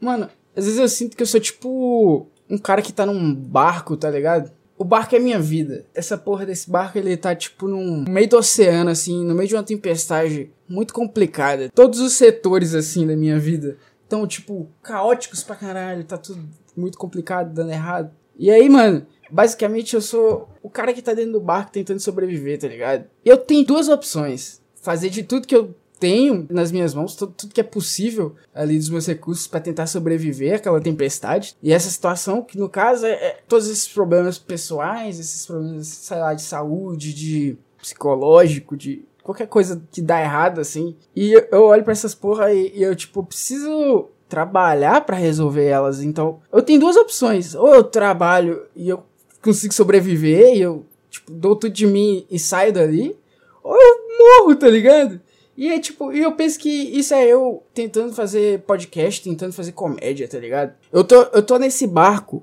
Mano, às vezes eu sinto que eu sou tipo um cara que tá num barco, tá ligado? O barco é minha vida. Essa porra desse barco, ele tá tipo num meio do oceano, assim, no meio de uma tempestade muito complicada. Todos os setores, assim, da minha vida estão, tipo, caóticos pra caralho. Tá tudo muito complicado, dando errado. E aí, mano, basicamente eu sou o cara que tá dentro do barco tentando sobreviver, tá ligado? Eu tenho duas opções. Fazer de tudo que eu tenho nas minhas mãos, tudo, tudo que é possível ali dos meus recursos para tentar sobreviver àquela tempestade. E essa situação, que no caso é, é, todos esses problemas pessoais, esses problemas, sei lá, de saúde, de psicológico, de qualquer coisa que dá errado, assim. E eu, olho para essas porra e, e eu, tipo, preciso trabalhar para resolver elas. Então, eu tenho duas opções. Ou eu trabalho e eu consigo sobreviver e eu, tipo, dou tudo de mim e saio dali. Ou eu morro, tá ligado? E é tipo, e eu penso que isso é eu tentando fazer podcast, tentando fazer comédia, tá ligado? Eu tô, eu tô nesse barco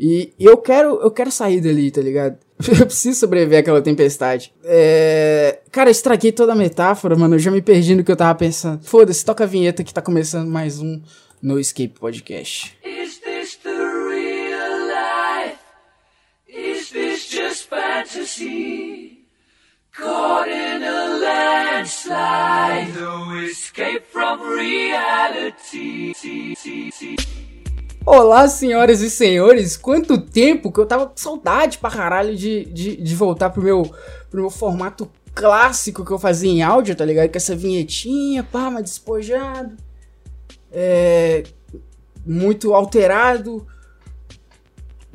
e, eu quero eu quero sair dali, tá ligado? Eu preciso sobreviver àquela tempestade. É... Cara, eu estraguei toda a metáfora, mano. Eu já me perdi no que eu tava pensando. Foda-se, toca a vinheta que tá começando mais um No Escape Podcast. Is this the real life? Is this just fantasy? Caught in a landslide, no escape from reality. Olá, senhoras e senhores, quanto tempo que eu tava com saudade pra caralho de, de, de voltar pro meu, pro meu formato clássico que eu fazia em áudio, tá ligado? Com essa vinhetinha, pá, mais despojado, é, muito alterado,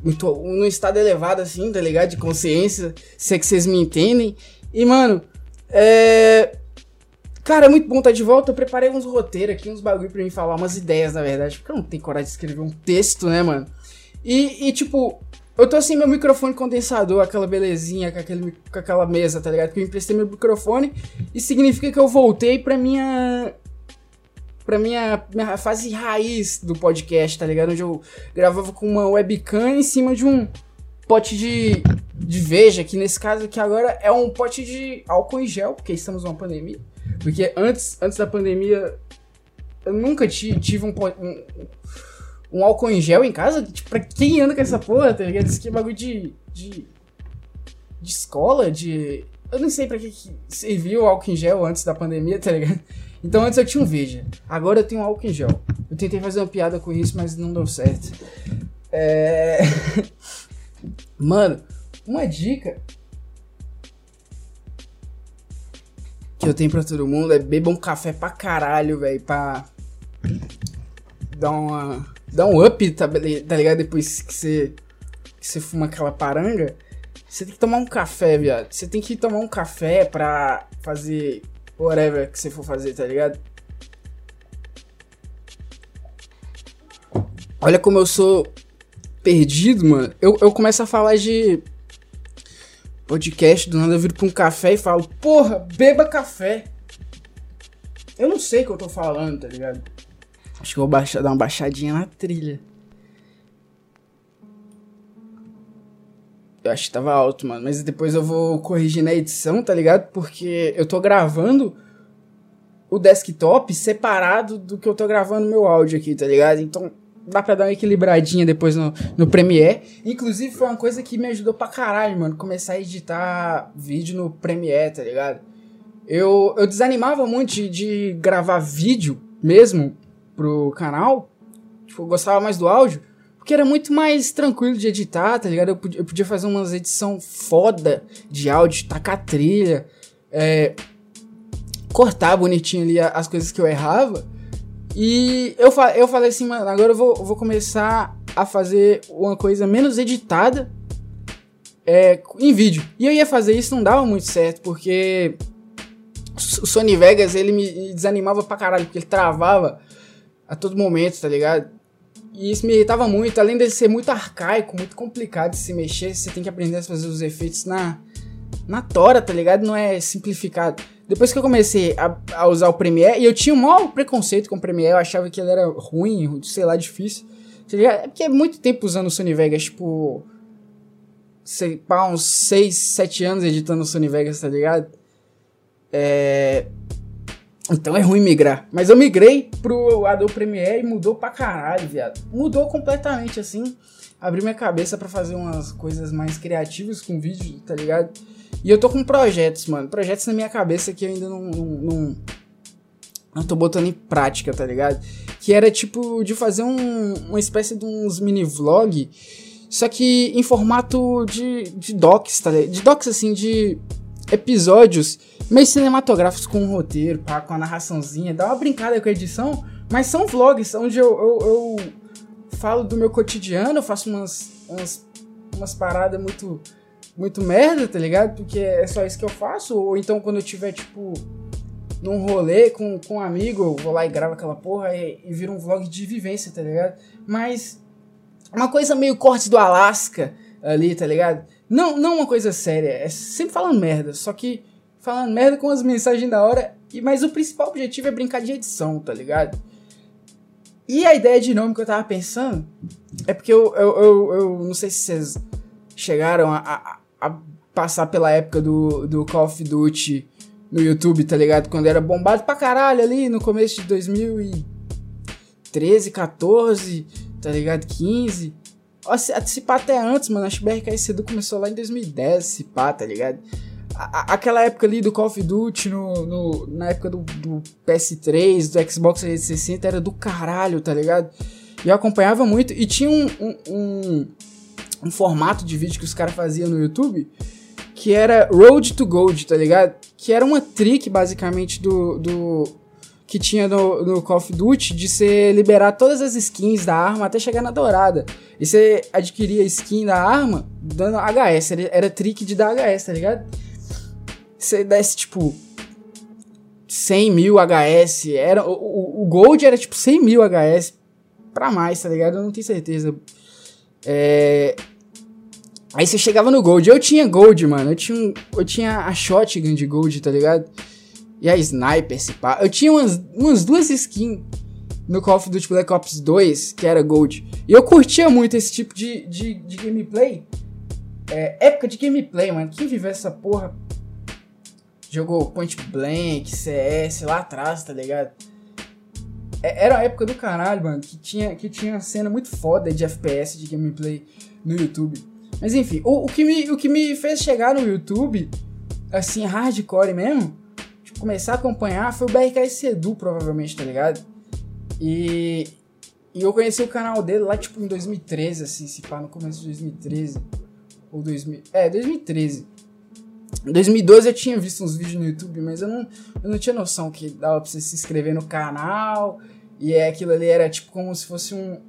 muito num estado elevado assim, tá ligado? De consciência, se é que vocês me entendem. E, mano, é. Cara, é muito bom estar de volta. Eu preparei uns roteiros aqui, uns bagulho pra mim falar, umas ideias, na verdade. Porque eu não tenho coragem de escrever um texto, né, mano? E, e tipo, eu tô assim, meu microfone condensador, aquela belezinha, com, aquele, com aquela mesa, tá ligado? Porque eu emprestei meu microfone e significa que eu voltei pra minha. pra minha, minha fase raiz do podcast, tá ligado? Onde eu gravava com uma webcam em cima de um pote de, de veja, que nesse caso aqui agora é um pote de álcool em gel, porque estamos numa pandemia. Porque antes, antes da pandemia, eu nunca tive um, um, um álcool em gel em casa. Tipo, pra quem anda com essa porra, tá ligado? Isso aqui é bagulho de, de. de escola, de. Eu não sei pra que, que serviu o álcool em gel antes da pandemia, tá ligado? Então antes eu tinha um Veja, agora eu tenho um álcool em gel. Eu tentei fazer uma piada com isso, mas não deu certo. É. Mano, uma dica que eu tenho pra todo mundo é beber um café pra caralho, velho, pra dar uma. dar um up, tá, tá ligado? Depois que você. que você fuma aquela paranga. Você tem que tomar um café, viado. Você tem que tomar um café pra fazer whatever que você for fazer, tá ligado? Olha como eu sou perdido, mano, eu, eu começo a falar de podcast, do nada eu viro pra um café e falo, porra, beba café. Eu não sei o que eu tô falando, tá ligado? Acho que eu vou baixar, dar uma baixadinha na trilha. Eu acho que tava alto, mano. Mas depois eu vou corrigir na edição, tá ligado? Porque eu tô gravando o desktop separado do que eu tô gravando meu áudio aqui, tá ligado? Então dá pra dar uma equilibradinha depois no, no Premiere. Inclusive, foi uma coisa que me ajudou pra caralho, mano. Começar a editar vídeo no Premiere, tá ligado? Eu, eu desanimava muito de, de gravar vídeo mesmo pro canal. Tipo, eu gostava mais do áudio. Porque era muito mais tranquilo de editar, tá ligado? Eu eu podia fazer umas edição foda de áudio, tacar trilha, é, cortar bonitinho ali as coisas que eu errava. E eu, eu falei assim, mano, agora eu vou, vou começar a fazer uma coisa menos editada é, em vídeo. E eu ia fazer isso, não dava muito certo, porque o Sony Vegas, ele me desanimava pra caralho, porque ele travava a todo momento, tá ligado? E isso me irritava muito, além de ser muito arcaico, muito complicado de se mexer, você tem que aprender a fazer os efeitos na, na tora, tá ligado? Não é simplificado. Depois que eu comecei a, a, usar o Premiere, e eu tinha um maior preconceito com o Premiere, eu achava que ele era ruim, sei lá, difícil. Tá é porque é muito tempo usando o Sony Vegas, tipo. Sei, pá, uns 6, 7 anos editando o Sony Vegas, tá ligado? É. Então é ruim migrar. Mas eu migrei pro Adobe Premiere e mudou pra caralho, viado. Mudou completamente, assim. Abri minha cabeça para fazer umas coisas mais criativas com vídeo, tá ligado? E eu tô com projetos, mano. Projetos na minha cabeça que eu ainda não, não, não, não tô botando em prática, tá ligado? Que era tipo de fazer um, uma espécie de uns mini vlog, só que em formato de, de docs, tá ligado? De docs assim, de episódios meio cinematográficos com um roteiro, pá, com a narraçãozinha, dá uma brincada com a edição, mas são vlogs onde eu, eu, eu falo do meu cotidiano, eu faço umas, umas, umas paradas muito, muito merda, tá ligado? Porque é só isso que eu faço, ou então quando eu tiver, tipo, num rolê com, com um amigo, eu vou lá e gravo aquela porra e, e vira um vlog de vivência, tá ligado? Mas uma coisa meio cortes do Alasca ali, tá ligado? Não, não uma coisa séria, é sempre falando merda, só que falando merda com as mensagens da hora, e, mas o principal objetivo é brincar de edição, tá ligado? E a ideia de nome que eu tava pensando é porque eu, eu, eu, eu não sei se vocês chegaram a, a, a, passar pela época do, do Call of Duty no YouTube, tá ligado? Quando era bombado pra caralho ali no começo de 2013, 14, tá ligado? 15. Se pá até antes, mano. Acho que o BRK Sedu começou lá em 2010, se pá, tá ligado? Aquela época ali do Call of Duty, no, no na época do, do, PS3, do Xbox 360, era do caralho, tá ligado? E eu acompanhava muito. E tinha um, um, um, um formato de vídeo que os caras faziam no YouTube que era Road to Gold, tá ligado? Que era uma trick, basicamente, do, do, que tinha no, no Call of Duty de você liberar todas as skins da arma até chegar na dourada. E você adquiria a skin da arma dando HS, era, era trick de dar HS, tá ligado? Você desse tipo 100 mil HS, era, o, o, Gold era tipo 100 mil HS pra mais, tá ligado? Eu não tenho certeza. É... Aí você chegava no Gold, eu tinha Gold, mano, eu tinha, eu tinha a Shotgun de Gold, tá ligado? e a Sniper, esse pá. Eu tinha umas, umas duas skins no Call of Duty Black Ops 2, que era Gold. E eu curtia muito esse tipo de, de, de gameplay. É, época de gameplay, mano. Quem viveu essa porra jogou Point Blank, CS lá atrás, tá ligado? É, era a época do caralho, mano, que tinha, que tinha cena muito foda de FPS, de gameplay no YouTube. Mas enfim, o, o, que me, o que me fez chegar no YouTube, assim, hardcore mesmo, começar a acompanhar foi o BRK Sedu, provavelmente, tá ligado? E, e eu conheci o canal dele lá, tipo, em 2013, assim, se pá, no começo de 2013. Ou 2000. É, 2013. Em 2012 eu tinha visto uns vídeos no YouTube, mas eu não, eu não tinha noção que dava pra você se inscrever no canal. E é, aquilo ali era tipo como se fosse um,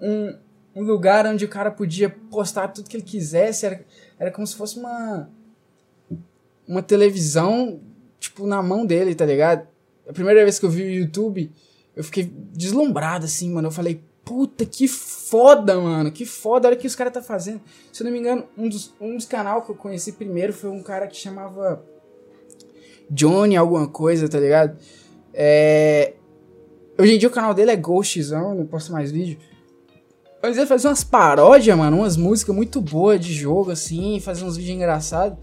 um, um lugar onde o cara podia postar tudo que ele quisesse. Era, era como se fosse uma, uma televisão tipo, na mão dele, tá ligado? A primeira vez que eu vi o YouTube, eu fiquei deslumbrado, assim, mano. Eu falei, puta, que foda, mano. Que foda, olha o que os caras tá fazendo. Se eu não me engano, um dos, um dos canais que eu conheci primeiro foi um cara que chamava Johnny alguma coisa, tá ligado? É... Hoje em dia o canal dele é Ghostzão, não posto mais vídeo. Mas ele fazia umas paródias, mano, umas músicas muito boas de jogo, assim, fazia uns vídeos engraçados.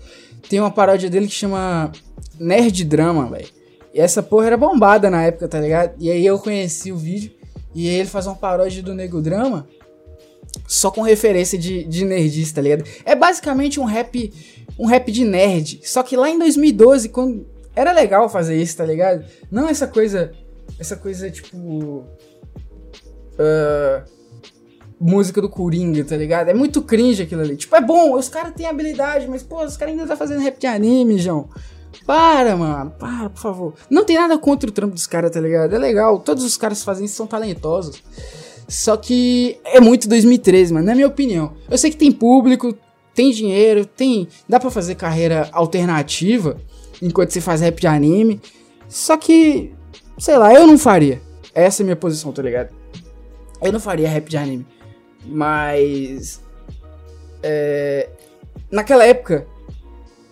Tem uma paródia dele que chama Nerd Drama, velho. E essa porra era bombada na época, tá ligado? E aí eu conheci o vídeo e ele faz uma paródia do Nego Drama só com referência de, de nerdista, tá ligado? É basicamente um rap, um rap de nerd. Só que lá em 2012, quando era legal fazer isso, tá ligado? Não essa coisa, essa coisa tipo uh, música do Coringa, tá ligado? É muito cringe aquilo ali. Tipo, é bom, os caras têm habilidade, mas pô, os caras ainda tá fazendo rap de anime, João. Para, mano. Para, por favor. Não tem nada contra o trampo dos caras, tá ligado? É legal. Todos os caras que fazem isso são talentosos. Só que é muito 2013, mano. Na minha opinião. Eu sei que tem público, tem dinheiro, tem. Dá para fazer carreira alternativa enquanto você faz rap de anime. Só que, sei lá, eu não faria. Essa é a minha posição, tá ligado? Eu não faria rap de anime. Mas. É, naquela época,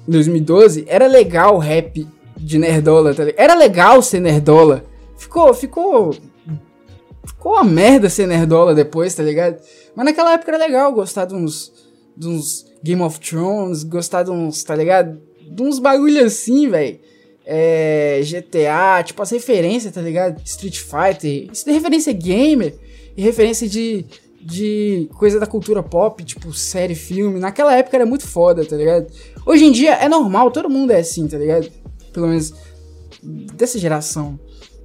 2012, era legal o rap de nerdola, tá ligado? Era legal ser nerdola. Ficou, ficou. Ficou uma merda ser nerdola depois, tá ligado? Mas naquela época era legal gostar de uns. de uns Game of Thrones, gostar de uns, tá ligado? De uns bagulho assim, velho. é, GTA, tipo as referências, tá ligado? Street Fighter, isso de referência gamer e referência de, de coisa da cultura pop, tipo série, filme. Naquela época era muito foda, tá ligado? Hoje em dia é normal, todo mundo é assim, tá ligado? Pelo menos dessa geração.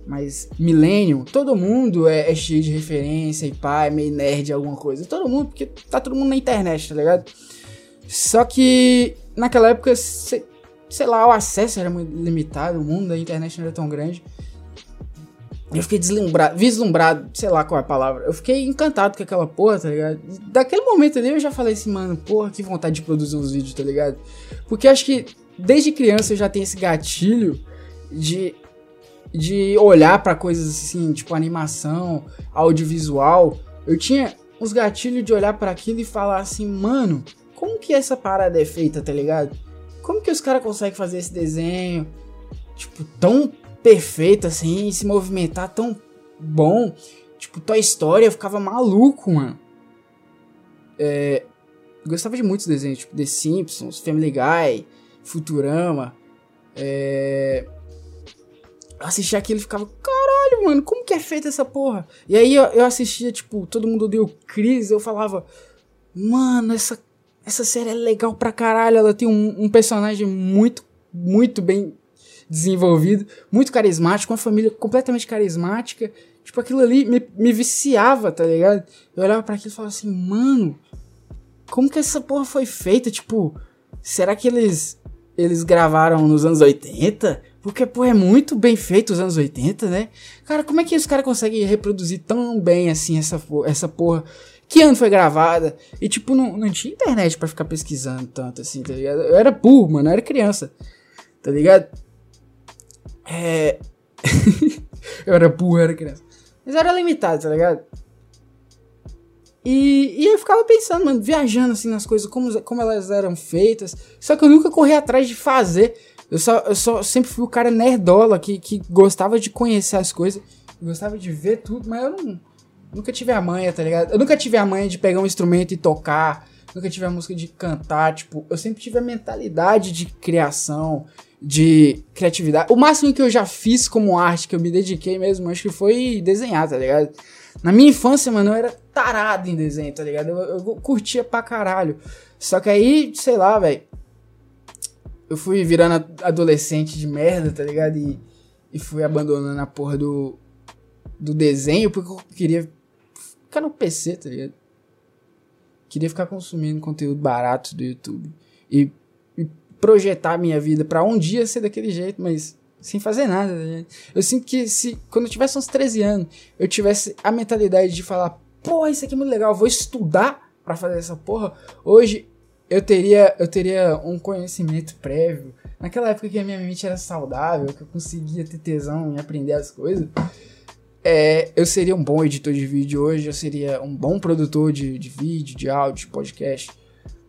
Mas milênio, todo mundo é, é, cheio de referência e pá, é meio nerd alguma coisa. Todo mundo, porque tá todo mundo na internet, tá ligado? Só que naquela época, sei, sei lá, o acesso era muito limitado, o mundo da internet não era tão grande. Eu fiquei deslumbrado, vislumbrado, sei lá qual é a palavra. Eu fiquei encantado com aquela porra, tá ligado? Daquele momento ali eu já falei assim, mano, porra, que vontade de produzir uns vídeos, tá ligado? Porque acho que desde criança eu já tenho esse gatilho de de olhar para coisas assim, tipo animação, audiovisual, eu tinha os gatilhos de olhar para aquilo e falar assim, mano, como que essa parada é feita, tá ligado? Como que os caras conseguem fazer esse desenho, tipo, tão perfeito assim, se movimentar tão bom? Tipo, tua história, eu ficava maluco, mano. É, gostava de muitos desenhos, tipo The Simpsons, Family Guy, Futurama. É, assistia aquilo e ficava, caralho, mano, como que é feita essa porra? E aí eu, eu assistia, tipo, todo mundo deu crise, eu falava, mano, essa, essa série é legal pra caralho, ela tem um, um personagem muito, muito bem desenvolvido, muito carismático, uma família completamente carismática. Tipo, aquilo ali me, me viciava, tá ligado? Eu olhava para aquilo e falava assim, mano, como que essa porra foi feita? Tipo, será que eles eles gravaram nos anos 80? Porque, pô, é muito bem feito os anos 80, né? Cara, como é que os caras conseguem reproduzir tão bem assim essa, essa porra? Que ano foi gravada? E, tipo, não, não tinha internet para ficar pesquisando tanto assim, tá ligado? Eu era burro, mano, eu era criança, tá ligado? É. eu era burro, eu era criança. Mas era limitado, tá ligado? E, e eu ficava pensando, mano, viajando assim nas coisas, como, como elas eram feitas. Só que eu nunca corri atrás de fazer. Eu só, eu só sempre fui o cara nerdola que, que gostava de conhecer as coisas, gostava de ver tudo, mas eu não, nunca tive a manha, tá ligado? Eu nunca tive a manha de pegar um instrumento e tocar, nunca tive a música de cantar, tipo, eu sempre tive a mentalidade de criação, de criatividade. O máximo que eu já fiz como arte, que eu me dediquei mesmo, acho que foi desenhar, tá ligado? Na minha infância, mano, eu era tarado em desenho, tá ligado? Eu, eu curtia pra caralho. Só que aí, sei lá, velho eu fui virando adolescente de merda, tá ligado? E, e fui abandonando a porra do, do desenho porque eu queria ficar no PC, tá ligado? Queria ficar consumindo conteúdo barato do YouTube. E, projetar minha vida para um dia ser daquele jeito, mas sem fazer nada. Tá eu sinto que se quando eu tivesse uns 13 anos, eu tivesse a mentalidade de falar, porra, isso aqui é muito legal, vou estudar para fazer essa porra. Hoje eu teria, eu teria um conhecimento prévio. Naquela época que a minha mente era saudável, que eu conseguia ter tesão em aprender as coisas, é, eu seria um bom editor de vídeo hoje, eu seria um bom produtor de, de vídeo, de áudio, de podcast.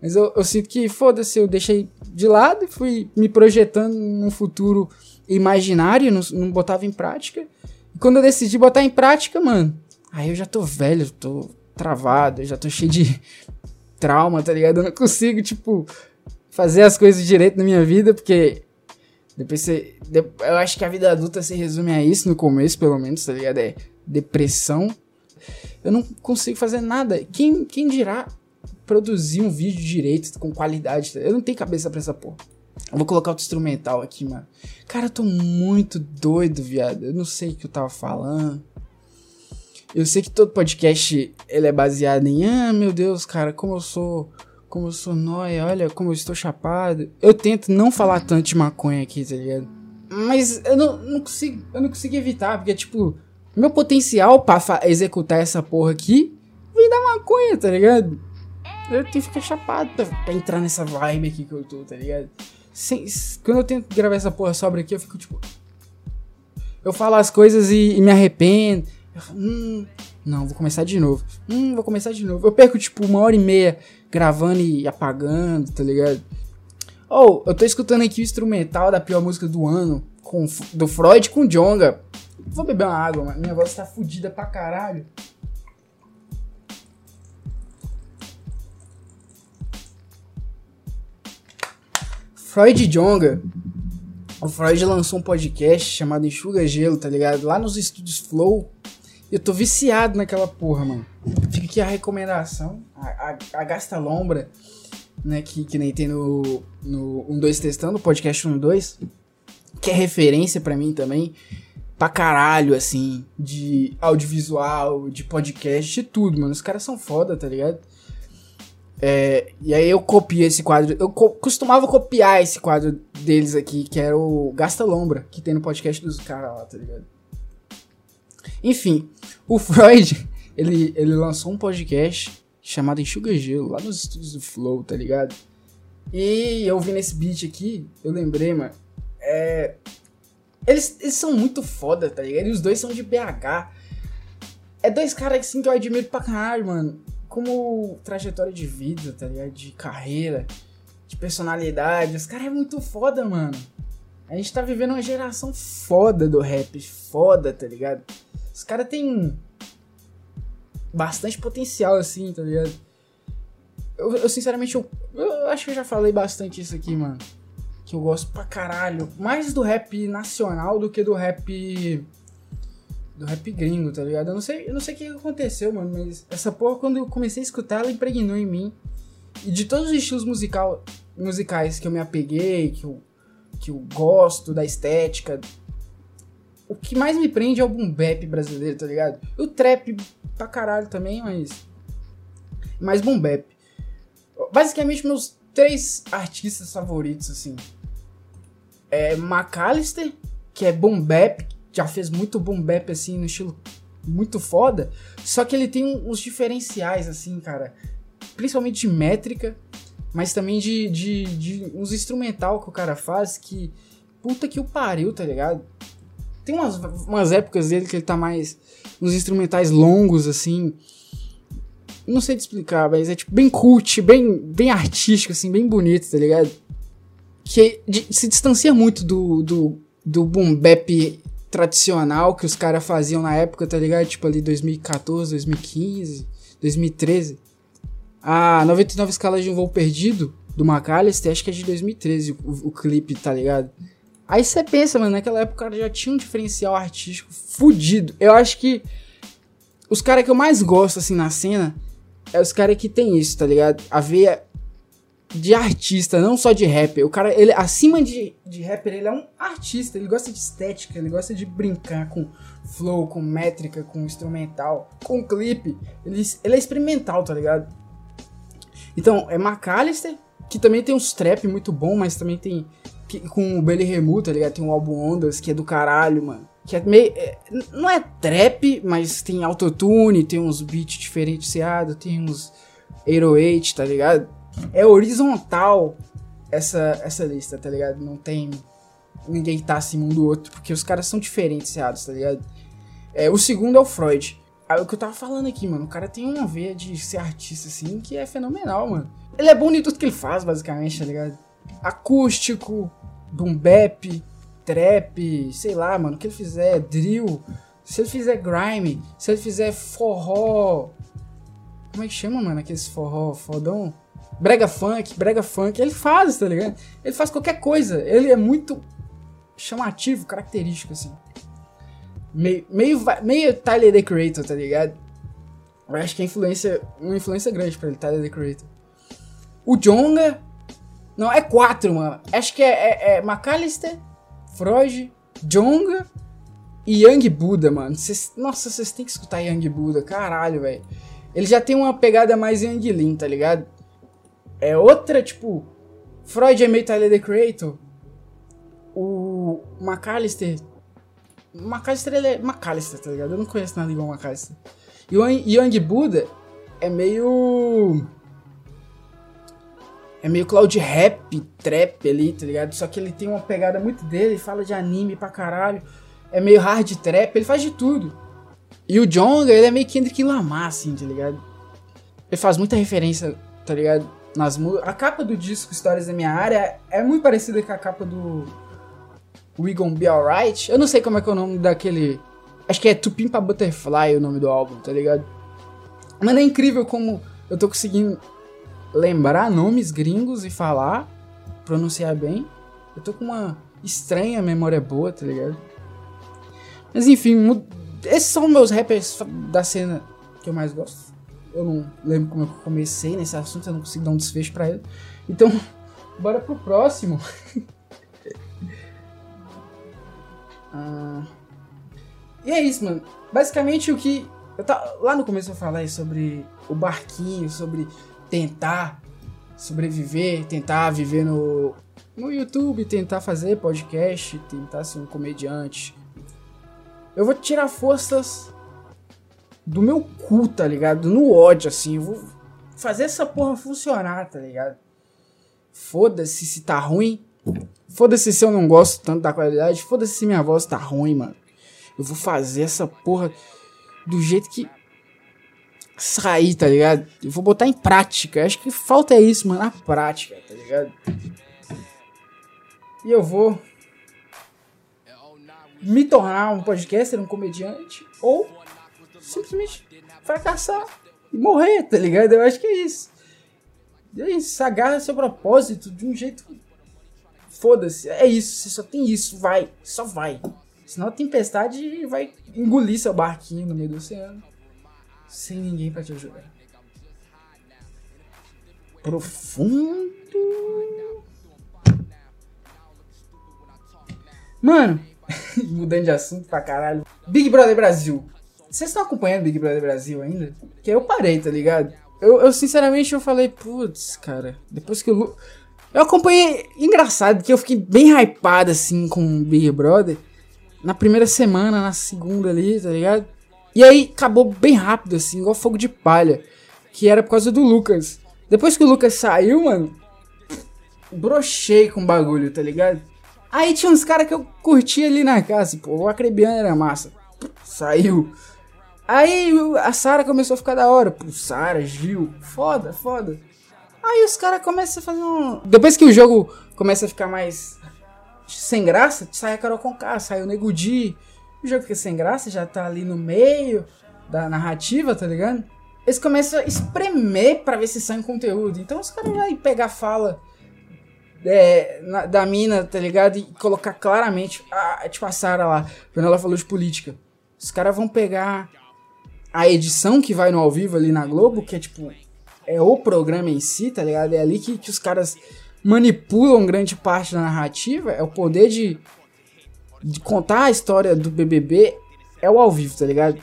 Mas eu, eu sinto que, foda-se, eu deixei de lado e fui me projetando num futuro imaginário, não, não botava em prática. E quando eu decidi botar em prática, mano, aí eu já tô velho, tô travado, eu já tô cheio de trauma, tá ligado? Eu não consigo, tipo, fazer as coisas direito na minha vida, porque depois você. Eu acho que a vida adulta se resume a isso, no começo, pelo menos, tá ligado? É depressão. Eu não consigo fazer nada. Quem, quem dirá produzir um vídeo direito, com qualidade? Tá? Eu não tenho cabeça pra essa porra. Eu vou colocar outro instrumental aqui, mano. Cara, eu tô muito doido, viado. Eu não sei o que eu tava falando. Eu sei que todo podcast ele é baseado em, ah, meu Deus, cara, como eu sou, como eu sou nóia, olha como eu estou chapado. Eu tento não falar tanto de maconha aqui, tá ligado? Mas eu não, não consigo, eu não consigo evitar, porque tipo, meu potencial para executar essa porra aqui vem da maconha, tá ligado? Eu tenho que ficar chapado pra, entrar nessa vibe aqui que eu tô, tá ligado? Sem, quando eu tento gravar essa porra sobra aqui, eu fico tipo. Eu falo as coisas e, e me arrependo. Hum, não, vou começar de novo. Hum, vou começar de novo. Eu perco, tipo, uma hora e meia gravando e apagando, tá ligado? Oh, eu tô escutando aqui o instrumental da pior música do ano, com, do Freud com Jonga. Vou beber uma água, mano. Minha voz tá fodida pra caralho. Freud Jonga. o Freud lançou um podcast chamado Enxuga Gelo, tá ligado? Lá nos estúdios Flow. Eu tô viciado naquela porra, mano. Fica aqui a recomendação. A, a, a Gasta Lombra, né? Que, que nem tem no, no 1-2 Testando, podcast 1-2. Que é referência para mim também. Pra caralho, assim. De audiovisual, de podcast, de tudo, mano. Os caras são foda, tá ligado? É, e aí eu copiei esse quadro. Eu co costumava copiar esse quadro deles aqui, que era o Gasta Lombra, que tem no podcast dos caras lá, tá ligado? Enfim, o Freud, ele, ele lançou um podcast chamado Enxuga Gelo, lá nos estúdios do Flow, tá ligado? E eu vi nesse beat aqui, eu lembrei, mano. É, eles, eles são muito foda, tá ligado? E os dois são de BH. É dois caras assim, que eu admiro pra caralho, mano como trajetória de vida, tá ligado? De carreira, de personalidade. Os caras é muito foda, mano. A gente tá vivendo uma geração foda do rap, foda, tá ligado? Os caras têm bastante potencial, assim, tá ligado? Eu, eu sinceramente, eu, eu, acho que eu já falei bastante isso aqui, mano. Que eu gosto pra caralho. Mais do rap nacional do que do rap do rap gringo, tá ligado? Eu não sei, eu não sei o que aconteceu, mano, mas essa porra, quando eu comecei a escutar, ela impregnou em mim. E de todos os estilos musical, musicais que eu me apeguei, que eu, que eu gosto da estética, o que mais me prende é o boom bap brasileiro, tá ligado? O trap pra caralho também, mas. Mais boom bap. Basicamente, meus três artistas favoritos, assim. É McAllister, que é boom bap, já fez muito boom bap, assim, no estilo muito foda. Só que ele tem uns diferenciais, assim, cara. Principalmente de métrica, mas também de, de, de uns instrumental que o cara faz que. Puta que o pariu, tá ligado? Tem umas, umas épocas dele que ele tá mais. uns instrumentais longos, assim. Não sei te explicar, mas é tipo bem cult, bem, bem artístico, assim, bem bonito, tá ligado? Que de, se distancia muito do, do, do boom bap tradicional que os caras faziam na época, tá ligado? Tipo ali 2014, 2015, 2013. A 99 escalas de um voo perdido do McAllister, acho que é de 2013 o, o clipe, tá ligado? Aí você pensa, mano, naquela época o cara já tinha um diferencial artístico fudido. Eu acho que os caras que eu mais gosto, assim, na cena, é os caras que tem isso, tá ligado? A veia de artista, não só de rapper. O cara, ele, acima de, de rapper, ele é um artista. Ele gosta de estética, ele gosta de brincar com flow, com métrica, com instrumental, com clipe. Ele, ele é experimental, tá ligado? Então, é McAllister, que também tem uns trap muito bom, mas também tem. Que, com o Belly Remu, tá ligado? Tem um álbum Ondas, que é do caralho, mano. Que é meio. É, não é trap, mas tem autotune, tem uns beats diferenciados, tem uns 808, tá ligado? É horizontal essa, essa lista, tá ligado? Não tem ninguém que tá acima um do outro, porque os caras são diferenciados, tá ligado? É, o segundo é o Freud. É o que eu tava falando aqui, mano. O cara tem uma veia de ser artista, assim, que é fenomenal, mano. Ele é bom em tudo que ele faz, basicamente, tá ligado? Acústico, boom bap, trap, sei lá, mano. O que ele fizer, drill. Se ele fizer grime, se ele fizer forró. Como é que chama, mano? Aqueles forró fodão? Brega funk, brega funk, ele faz, tá ligado? Ele faz qualquer coisa. Ele é muito chamativo, característico, assim. Meio, meio, meio Tyler, The Creator, tá ligado? Eu acho que é influência, uma influência grande pra ele, Tyler, The Creator. O Jonga... Não, é quatro, mano. Acho que é, é, é McAllister, Freud, Jonga e Young Buddha, mano. Cês, nossa, vocês têm que escutar Young Buddha, caralho, velho. Ele já tem uma pegada mais Young Lean, tá ligado? É outra, tipo, Freud é meio Tyler, The Creator, o McAllister, McAllister ele é McAllister, tá ligado? Eu não conheço nada igual McAllister. E o Young Buddha é meio... É meio cloud rap, trap ali, tá ligado? Só que ele tem uma pegada muito dele, fala de anime pra caralho. É meio hard trap, ele faz de tudo. E o Jonga, ele é meio Kendrick Lamar, assim, tá ligado? Ele faz muita referência, tá ligado? Nas A capa do disco Histórias da Minha Área é muito parecida com a capa do We Gon' Be Alright. Eu não sei como é que é o nome daquele. Acho que é Tupimpa Butterfly o nome do álbum, tá ligado? Mas é incrível como eu tô conseguindo lembrar nomes gringos e falar, pronunciar bem. Eu tô com uma estranha, memória boa, tá ligado? Mas enfim, esses são meus rappers da cena que eu mais gosto. Eu não lembro como eu comecei nesse assunto, eu não consigo dar um desfecho pra ele. Então, bora pro próximo. ah, e é isso, mano. Basicamente o que. Eu tá, lá no começo eu falei sobre o barquinho, sobre tentar sobreviver, tentar viver no, no YouTube, tentar fazer podcast, tentar ser um comediante. Eu vou tirar forças do meu cu, tá ligado? No ódio, assim. Eu vou fazer essa porra funcionar, tá ligado? Foda-se se tá ruim. Foda-se se eu não gosto tanto da qualidade. Foda-se se minha voz tá ruim, mano. Eu vou fazer essa porra do jeito que sair, tá ligado? Eu vou botar em prática. Acho que falta é isso, mano, a prática, tá ligado? E eu vou me tornar um podcaster, um comediante, ou simplesmente fracassar e morrer, tá ligado? Eu acho que é isso. É isso, agarra seu propósito de um jeito. Foda-se, é isso, você só tem isso, vai, só vai. Senão a tempestade vai engolir seu barquinho no meio do oceano. Sem ninguém para te ajudar. Profundo. Mano, mudando de assunto pra caralho. Big Brother Brasil. Vocês estão acompanhando Big Brother Brasil ainda? Que eu parei, tá ligado? Eu, eu sinceramente eu falei, putz, cara, depois que eu. Eu acompanhei. Engraçado que eu fiquei bem hypado assim com Big Brother na primeira semana, na segunda ali, tá ligado? E aí acabou bem rápido, assim, igual fogo de palha. Que era por causa do Lucas. Depois que o Lucas saiu, mano, brochei com o bagulho, tá ligado? Aí tinha uns caras que eu curtia ali na casa, pô, o Acrebiano era massa. Saiu. Aí a Sara começou a ficar da hora. Pô, Sara, Gil, foda, foda. Aí os caras começam a fazer um. Depois que o jogo começa a ficar mais sem graça, sai a Carol Conká, sai o Nego Di. O jogo fica sem graça, já tá ali no meio da narrativa, tá ligado? Eles começam a espremer pra ver se sai conteúdo. Então os caras vão pegar a fala é, na, da mina, tá ligado? E colocar claramente, a, tipo a Sarah lá, quando ela falou de política. Os caras vão pegar a edição que vai no ao vivo ali na Globo, que é tipo, é o programa em si, tá ligado? É ali que, que os caras manipulam grande parte da narrativa, é o poder de, de contar a história do BBB, é o ao vivo, tá ligado?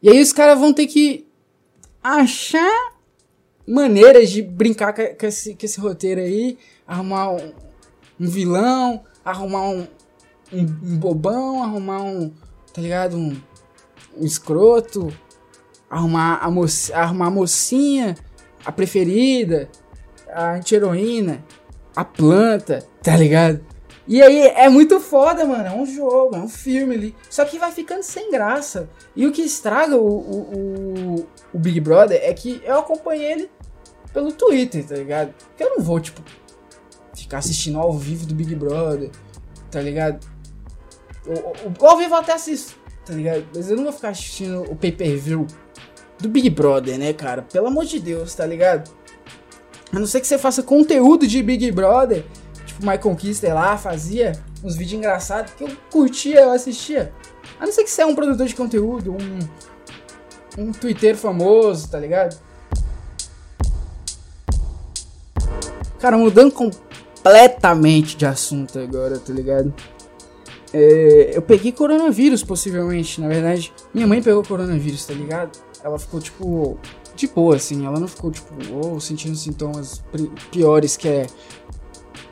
E aí os caras vão ter que achar maneiras de brincar com, com, esse, com esse roteiro aí, arrumar um, um vilão, arrumar um, um, um, bobão, arrumar um, tá ligado? Um, um escroto, arrumar a, moça, arrumar a mocinha, a preferida, a anti-heroína, a planta, tá ligado? E aí é muito foda, mano. É um jogo, é um filme ali. Só que vai ficando sem graça. E o que estraga o, o, o, o Big Brother é que eu acompanhei ele pelo Twitter, tá ligado? Porque eu não vou, tipo, ficar assistindo ao vivo do Big Brother, tá ligado? O, o, ao vivo eu até assisto, tá ligado? Mas eu não vou ficar assistindo o pay-per-view do Big Brother, né, cara? Pelo amor de Deus, tá ligado? A não ser que você faça conteúdo de Big Brother, tipo Michael Kister lá fazia uns vídeos engraçados que eu curtia, eu assistia. A não ser que você é um produtor de conteúdo, um, um Twitter famoso, tá ligado? Cara, mudando completamente de assunto agora, tá ligado? É, eu peguei coronavírus, possivelmente, na verdade. Minha mãe pegou coronavírus, tá ligado? Ela ficou, tipo, de boa, assim. Ela não ficou, tipo, ou sentindo sintomas piores que é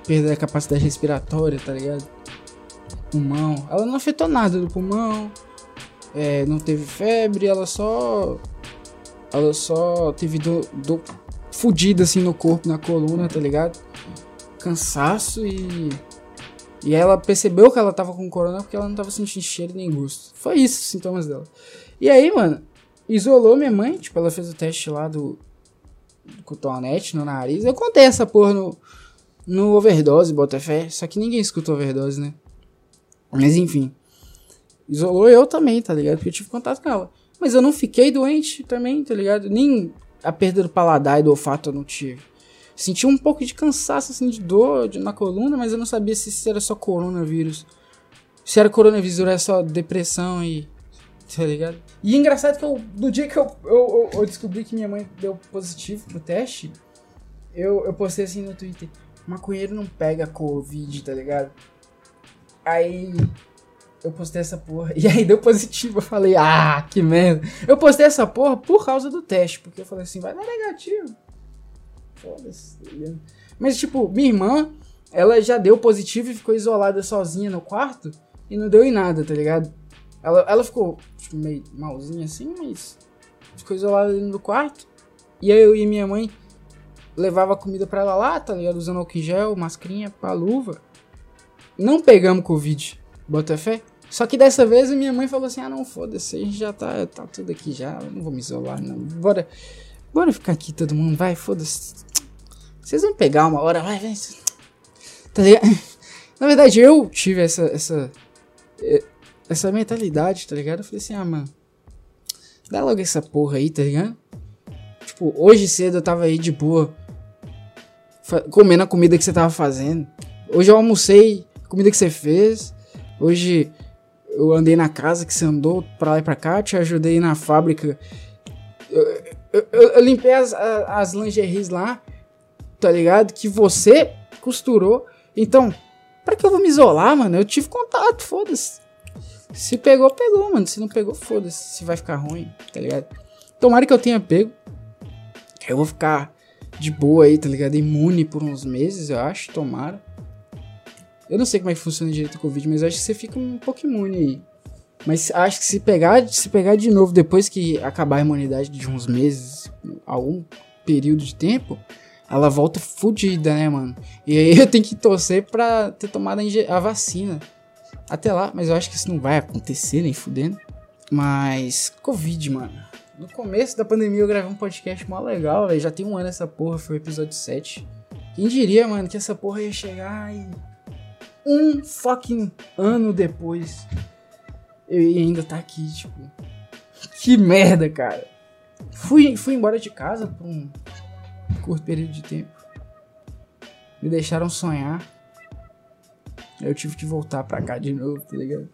perda da capacidade respiratória, tá ligado? Pulmão. Ela não afetou nada do pulmão. É, não teve febre, ela só. Ela só teve do, do fudida assim no corpo, na coluna, tá ligado? Cansaço e. E ela percebeu que ela tava com corona porque ela não tava sentindo cheiro nem gosto. Foi isso os sintomas dela. E aí, mano, isolou minha mãe, tipo, ela fez o teste lá do, cotonete no nariz. Eu contei essa porra no, no overdose, Botafé, só que ninguém escutou overdose, né? Mas enfim, isolou eu também, tá ligado? Porque eu tive contato com ela. Mas eu não fiquei doente também, tá ligado? Nem a perda do paladar e do olfato eu não tive. Senti um pouco de cansaço, assim, de dor de, na coluna, mas eu não sabia se isso era só coronavírus. Se era coronavírus ou era só depressão e. Tá ligado? E engraçado que eu, no dia que eu, eu, eu, descobri que minha mãe deu positivo pro teste, eu, eu postei assim no Twitter: maconheiro não pega Covid, tá ligado? Aí eu postei essa porra. E aí deu positivo. Eu falei, ah, que merda. Eu postei essa porra por causa do teste. Porque eu falei assim, vai dar negativo. Foda-se. Tá Mas, tipo, minha irmã, ela já deu positivo e ficou isolada sozinha no quarto. E não deu em nada, tá ligado? Ela, ela ficou tipo, meio malzinha assim, mas ficou isolada dentro do quarto. E aí eu e minha mãe levava comida pra ela lá, tá ligado? Usando álcool gel, mascarinha, pá, luva. Não pegamos Covid, bota fé. Só que dessa vez a minha mãe falou assim: ah, não, foda-se, a gente já tá, tá tudo aqui já, eu não vou me isolar, não. Bora, bora ficar aqui todo mundo, vai, foda-se. Vocês vão pegar uma hora, vai, vem. Tá ligado? Na verdade, eu tive essa, essa, essa mentalidade, tá ligado? Eu falei assim, ah, mano, dá logo essa porra aí, tá ligado? Tipo, hoje cedo eu tava aí de boa, comendo a comida que você tava fazendo. Hoje eu almocei a comida que você fez. Hoje eu andei na casa que você andou pra lá e pra cá, te ajudei na fábrica. Eu, eu, eu, limpei as, as lingeries lá, tá ligado? Que você costurou. Então, pra que eu vou me isolar, mano? Eu tive contato, foda-se. Se pegou, pegou, mano. Se não pegou, foda-se. Se vai ficar ruim, tá ligado? Tomara que eu tenha pego. Eu vou ficar de boa aí, tá ligado? Imune por uns meses, eu acho. Tomara. Eu não sei como é que funciona direito o Covid, mas acho que você fica um pouco imune aí. Mas acho que se pegar, se pegar de novo depois que acabar a imunidade de uns meses, algum período de tempo, ela volta fodida, né, mano? E aí eu tenho que torcer pra ter tomado a vacina até lá, mas eu acho que isso não vai acontecer, nem fudendo. Mas, Covid, mano. No começo da pandemia eu gravei um podcast mó legal, velho. Já tem um ano essa porra, foi o episódio 7. Quem diria, mano, que essa porra ia chegar e. Um fucking ano depois. Eu ainda tá aqui, tipo. Que merda, cara. Fui, fui embora de casa por um curto período de tempo. Me deixaram sonhar. Eu tive que voltar pra cá de novo, tá ligado?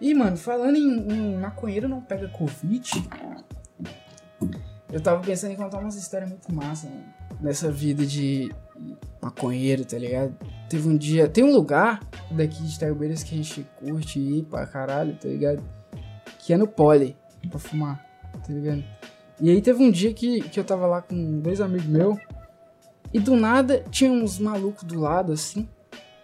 E, mano, falando em, em maconheiro não pega Covid, eu tava pensando em contar umas histórias muito massas, mano. Nessa vida de maconheiro, tá ligado? Teve um dia. Tem um lugar daqui de Taibeiras que a gente curte ir pra caralho, tá ligado? Que é no Pole, pra fumar, tá ligado? E aí teve um dia que, que eu tava lá com dois amigos meus. E do nada tinha uns malucos do lado, assim,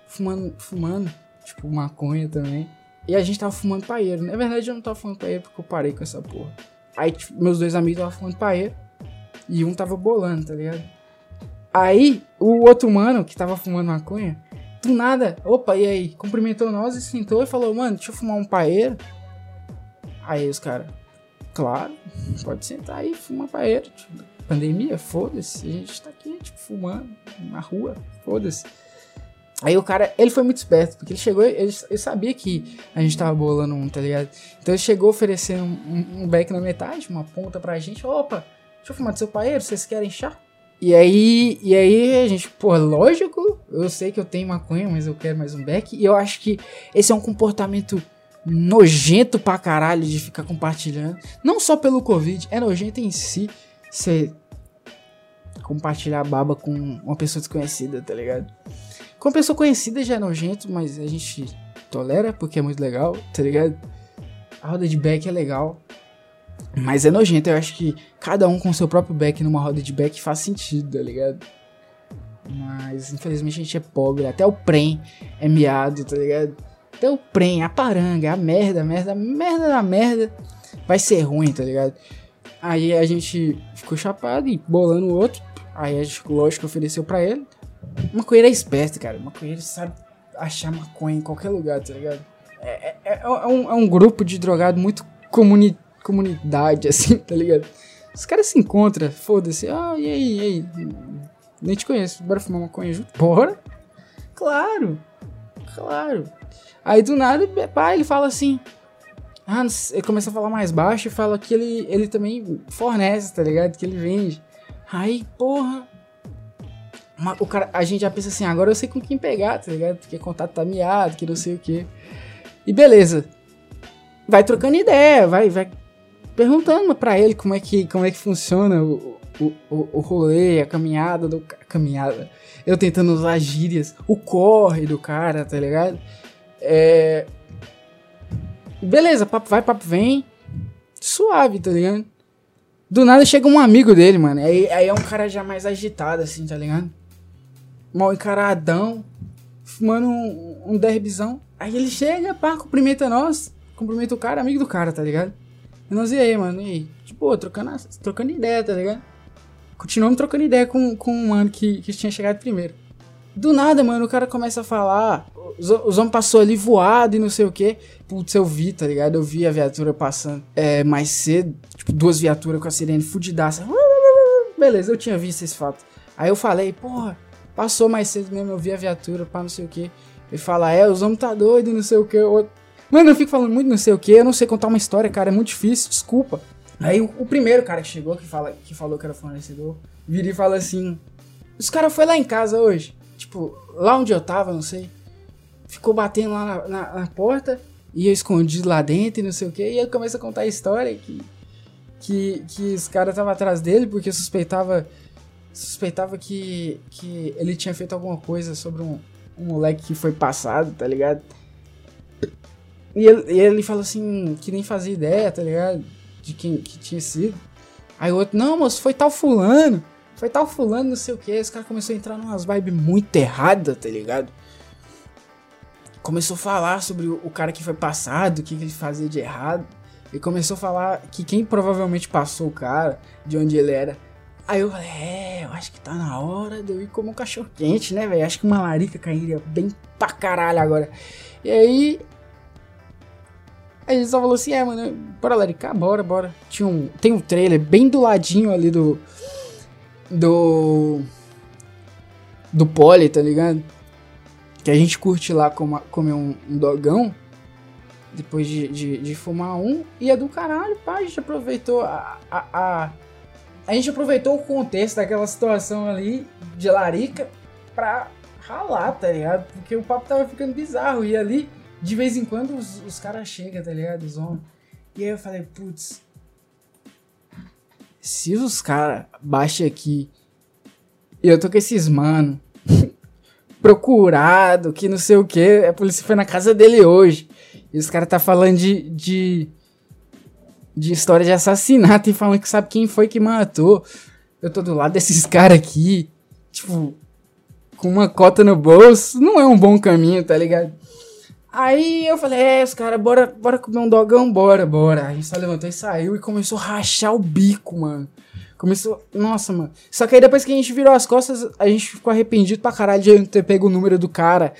fumando, fumando, tipo maconha também. E a gente tava fumando paeiro. Na verdade, eu não tava fumando paeiro porque eu parei com essa porra. Aí, tipo, meus dois amigos estavam fumando paeiro. E um tava bolando, tá ligado? Aí, o outro mano que tava fumando maconha, do nada, opa, e aí? Cumprimentou nós e sentou e falou, mano, deixa eu fumar um paeiro. Aí os caras, claro, pode sentar aí, fumar paeiro. Tipo, pandemia, foda-se, a gente tá aqui, tipo, fumando na rua, foda-se. Aí o cara, ele foi muito esperto, porque ele chegou, ele, ele, sabia que a gente tava bolando um, tá ligado? Então ele chegou oferecendo um, um, um beck na metade, uma ponta pra gente. Opa, deixa eu fumar do seu paeiro, vocês querem chá? E aí, e aí gente, pô, lógico, eu sei que eu tenho maconha, mas eu quero mais um beck. E eu acho que esse é um comportamento nojento pra caralho de ficar compartilhando. Não só pelo Covid, é nojento em si você compartilhar baba com uma pessoa desconhecida, tá ligado? Com uma pessoa conhecida já é nojento, mas a gente tolera porque é muito legal, tá ligado? A roda de back é legal. Mas é nojento, eu acho que cada um com seu próprio back numa roda de back faz sentido, tá ligado? Mas infelizmente a gente é pobre, até o prem é miado, tá ligado? Até o prem, a paranga, a merda, a merda, a merda da merda vai ser ruim, tá ligado? Aí a gente ficou chapado e bolando o outro. Aí a gente, lógico, ofereceu pra ele. Maconheiro é esperto, cara. Maconheiro sabe achar maconha em qualquer lugar, tá ligado? É, é, é, é um, é um, grupo de drogado muito comuni comunidade, assim, tá ligado? Os caras se encontram, foda-se. Ah, e aí, e aí? Nem te conheço, bora fumar maconha junto? Bora? Claro, claro. Aí do nada, pá, ele fala assim: ah, ele começa a falar mais baixo e fala que ele, ele também fornece, tá ligado? Que ele vende. Aí, porra. O cara, a gente já pensa assim, agora eu sei com quem pegar, tá ligado? Porque contato tá miado, que não sei o que. E beleza. Vai trocando ideia, vai, vai perguntando pra ele como é que, como é que funciona o, o, o, o rolê, a caminhada do. A caminhada. Eu tentando usar gírias, o corre do cara, tá ligado? É. Beleza, papo vai, papo vem. Suave, tá ligado? Do nada chega um amigo dele, mano. Aí, aí é um cara já mais agitado, assim, tá ligado? Mal encaradão, fumando um, um derbizão. Aí ele chega, pá, cumprimenta nós. Cumprimenta o cara, amigo do cara, tá ligado? E nós, e aí, mano? E? Tipo, trocando, trocando ideia, tá ligado? Continuamos trocando ideia com, com um mano que, que tinha chegado primeiro. Do nada, mano, o cara começa a falar. Os, os homens passou ali voado e não sei o que. Putz, eu vi, tá ligado? Eu vi a viatura passando é, mais cedo. Tipo, duas viaturas com a sirene fudidaça. Beleza, eu tinha visto esse fato. Aí eu falei, porra, passou mais cedo mesmo, eu vi a viatura, pá, não sei o que. Ele fala, é, os homens tá doido, não sei o que. Mano, eu fico falando muito não sei o que, eu não sei contar uma história, cara, é muito difícil, desculpa. Aí o, o primeiro cara que chegou, que, fala, que falou que era fornecedor, vira e fala assim: Os caras foi lá em casa hoje. Tipo, lá onde eu tava, não sei. Ficou batendo lá na, na, na porta e eu escondi lá dentro e não sei o que. E aí começa a contar a história que, que, que os caras estavam atrás dele porque suspeitava suspeitava que, que ele tinha feito alguma coisa sobre um, um moleque que foi passado, tá ligado? E ele, e ele falou assim, que nem fazia ideia, tá ligado? De quem que tinha sido. Aí o outro, não, moço, foi tal fulano. Foi tal fulano, não sei o que. Esse cara começou a entrar numas vibes muito erradas, tá ligado? Começou a falar sobre o, cara que foi passado, o que, que ele fazia de errado. E começou a falar que quem provavelmente passou o cara, de onde ele era. Aí eu falei, é, eu acho que tá na hora de eu ir como um cachorro quente, né, velho? Acho que uma larica cairia bem pra caralho agora. E aí a gente só falou assim, é, mano, bora laricar, bora, bora. Tinha um, tem um trailer bem do ladinho ali do... Do... Do Poli, tá ligado? Que a gente curte lá comer, comer um, um, dogão. Depois de, de, de, fumar um. E é do caralho, pá. A gente aproveitou a, a, a... A gente aproveitou o contexto daquela situação ali de larica pra ralar, tá ligado? Porque o papo tava ficando bizarro. E ali de vez em quando os, os caras chegam, tá ligado? Os homens. E aí eu falei, putz. Se os caras baixam aqui e eu tô com esses mano procurado, que não sei o que, a polícia foi na casa dele hoje. E os caras tá falando de, de. de história de assassinato e falando que sabe quem foi que matou. Eu tô do lado desses caras aqui, tipo, com uma cota no bolso. Não é um bom caminho, tá ligado? Aí eu falei, é, os caras, bora, bora comer um dogão, bora, bora. A gente só levantou e saiu e começou a rachar o bico, mano. Começou. Nossa, mano. Só que aí depois que a gente virou as costas, a gente ficou arrependido pra caralho de ter pego o número do cara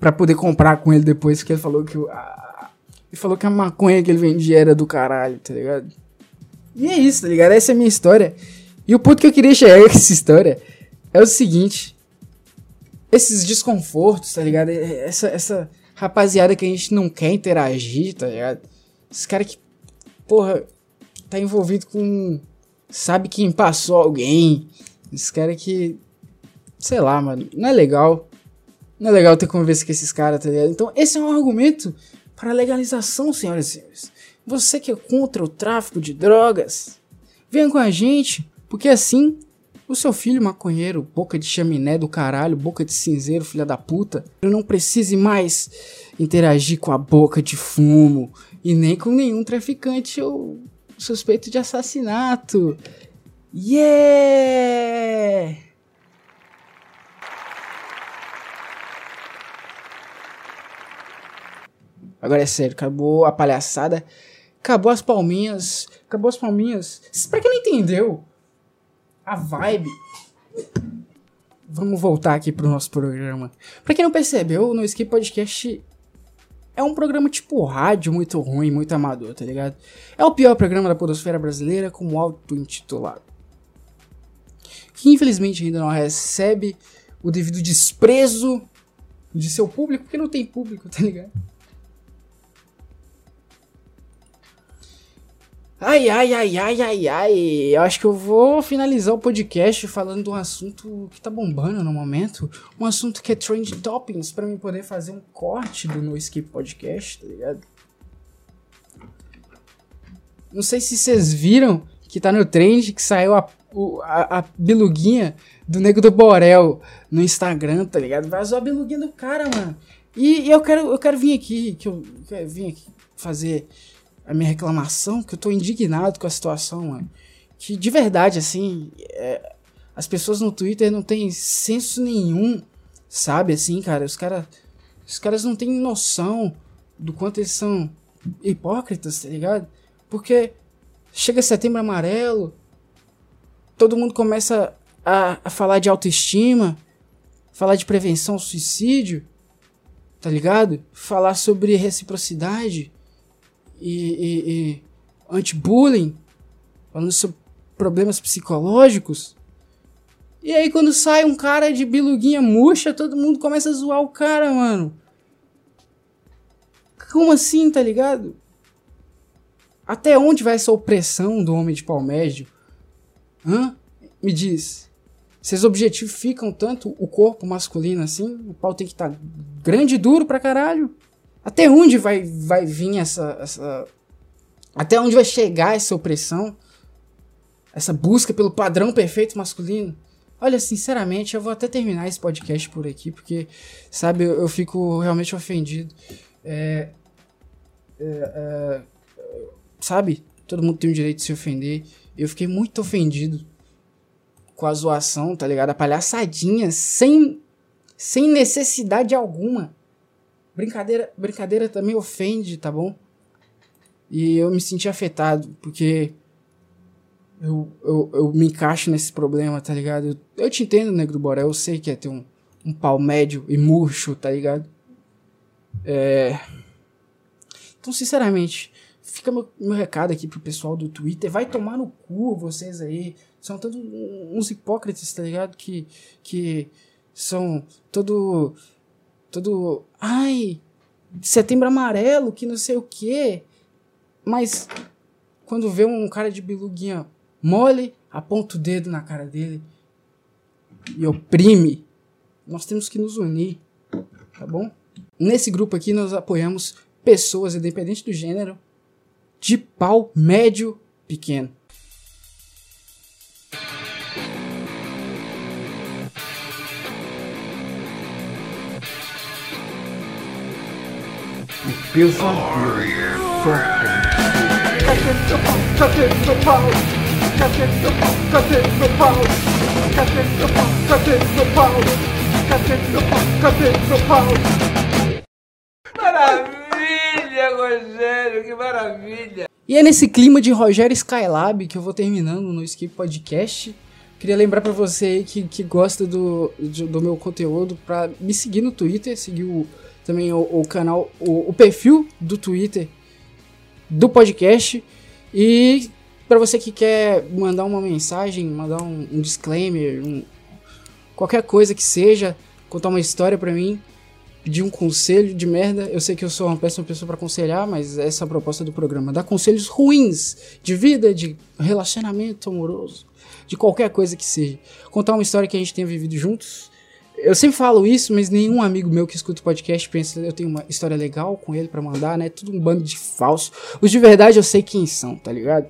pra poder comprar com ele depois, que ele falou que. A, ele falou que a maconha que ele vendia era do caralho, tá ligado? E é isso, tá ligado? Essa é a minha história. E o ponto que eu queria chegar com essa história é o seguinte. Esses desconfortos, tá ligado? Essa, essa, rapaziada que a gente não quer interagir, tá ligado? Esse cara que, porra, tá envolvido com. Sabe quem passou alguém. Esse cara que. Sei lá, mano. Não é legal. Não é legal ter conversa com esses caras, tá ligado? Então, esse é um argumento para legalização, senhoras e senhores. Você que é contra o tráfico de drogas, venha com a gente, porque assim o seu filho maconheiro, boca de chaminé do caralho, boca de cinzeiro, filha da puta, não precise mais interagir com a boca de fumo e nem com nenhum traficante ou suspeito de assassinato. Yeah! Agora é sério, acabou a palhaçada, acabou as palminhas, acabou as palminhas. Pra quem não entendeu, a vibe. Vamos voltar aqui pro nosso programa. Pra quem não percebeu, no Skip Podcast é um programa tipo rádio, muito ruim, muito amador, tá ligado? É o pior programa da podosfera brasileira, como auto-intitulado. Que infelizmente ainda não recebe o devido desprezo de seu público, porque não tem público, tá ligado? Ai, ai, ai, ai, ai, ai. Eu acho que eu vou finalizar o podcast falando de um assunto que tá bombando no momento. Um assunto que é trend toppings, para mim poder fazer um corte do No Escape Podcast, tá ligado? Não sei se vocês viram que tá no trend que saiu a, a, a biluguinha do Nego do Borel no Instagram, tá ligado? Vazou a biluguinha do cara, mano. E, e eu quero eu quero vir aqui, que eu, eu quero vir aqui fazer a minha reclamação, que eu tô indignado com a situação, mano. Que de verdade, assim, é, as pessoas no Twitter não têm senso nenhum, sabe? Assim, cara, os, cara, os caras não têm noção do quanto eles são hipócritas, tá ligado? Porque chega setembro amarelo, todo mundo começa a, a falar de autoestima, falar de prevenção ao suicídio, tá ligado? Falar sobre reciprocidade e, e, e anti-bullying, falando sobre problemas psicológicos. E aí quando sai um cara de biluguinha murcha, todo mundo começa a zoar o cara, mano. Como assim, tá ligado? Até onde vai essa opressão do homem de pau médio? Hã? Me diz. Seus objetivos ficam tanto o corpo masculino assim? O pau tem que estar tá grande e duro pra caralho? Até onde vai, vai vir essa, essa. Até onde vai chegar essa opressão? Essa busca pelo padrão perfeito masculino? Olha, sinceramente, eu vou até terminar esse podcast por aqui, porque, sabe, eu, eu fico realmente ofendido. É, é, é, sabe, todo mundo tem o direito de se ofender. Eu fiquei muito ofendido com a zoação, tá ligado? A palhaçadinha, sem, sem necessidade alguma. Brincadeira, brincadeira também ofende, tá bom? E eu me senti afetado, porque eu, eu, eu me encaixo nesse problema, tá ligado? Eu, eu te entendo, Negro Boré, eu sei que é ter um, um pau médio e murcho, tá ligado? É... Então, sinceramente, fica meu, meu recado aqui pro pessoal do Twitter. Vai tomar no cu vocês aí. São todos uns hipócritas, tá ligado? Que, que são todo todo, ai, setembro amarelo, que não sei o quê. Mas quando vê um cara de biluguinha mole, aponta o dedo na cara dele e oprime. Nós temos que nos unir, tá bom? Nesse grupo aqui nós apoiamos pessoas, independente do gênero, de pau médio pequeno. Pau? Maravilha, Rogério, que maravilha! E é nesse clima de Rogério Skylab que eu vou terminando no Skip Podcast. Queria lembrar para você aí que, que gosta do, do meu conteúdo para me seguir no Twitter, seguir o também o, o canal, o, o, perfil do Twitter do podcast. E para você que quer mandar uma mensagem, mandar um, um disclaimer, um, qualquer coisa que seja, contar uma história para mim, pedir um conselho de merda. Eu sei que eu sou uma péssima pessoa para aconselhar, mas essa é a proposta do programa. Dar conselhos ruins de vida, de relacionamento amoroso, de qualquer coisa que seja. Contar uma história que a gente tenha vivido juntos eu sempre falo isso, mas nenhum amigo meu que escuta o podcast pensa eu tenho uma história legal com ele para mandar, né? Tudo um bando de falso. Os de verdade eu sei quem são, tá ligado?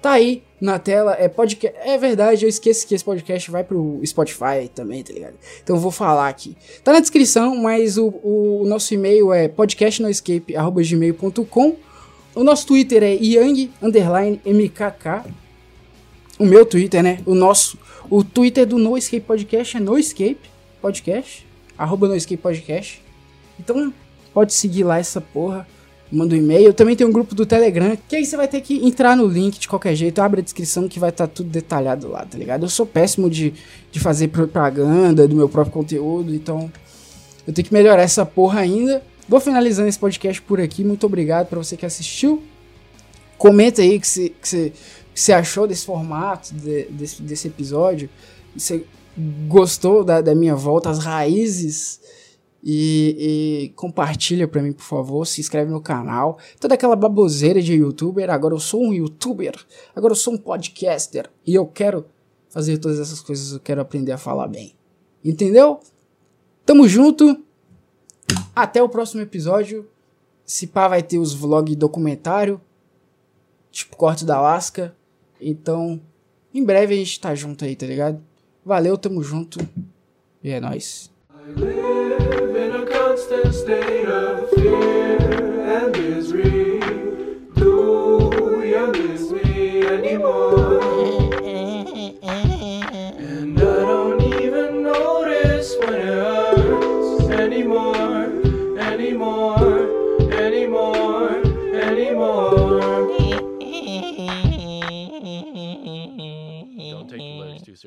Tá aí na tela, é podcast. É verdade, eu esqueço que esse podcast vai pro Spotify também, tá ligado? Então eu vou falar aqui. Tá na descrição, mas o, o nosso e-mail é podcastnoescape.gmail.com. O nosso Twitter é yang. O meu Twitter, né? O nosso. O Twitter do No Escape Podcast é No Escape podcast, arroba no Escape Podcast. Então, pode seguir lá essa porra. Manda um e-mail. Também tem um grupo do Telegram, que aí você vai ter que entrar no link de qualquer jeito. Abre a descrição que vai estar tá tudo detalhado lá, tá ligado? Eu sou péssimo de, de fazer propaganda do meu próprio conteúdo, então eu tenho que melhorar essa porra ainda. Vou finalizando esse podcast por aqui. Muito obrigado para você que assistiu. Comenta aí o que você, achou desse formato, de, desse, desse episódio. Gostou da, da minha volta às raízes E, e compartilha pra mim, por favor. Se inscreve no canal. Toda aquela baboseira de youtuber. Agora eu sou um youtuber. Agora eu sou um podcaster. E eu quero fazer todas essas coisas. Eu quero aprender a falar bem. Entendeu? Tamo junto. Até o próximo episódio. Se pá, vai ter os vlog documentário. Tipo Corte da Alaska. Então, em breve a gente tá junto aí, tá ligado? Valeu, tamo junto. E é nóis. constant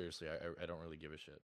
seriously. I, I don't really give a shit.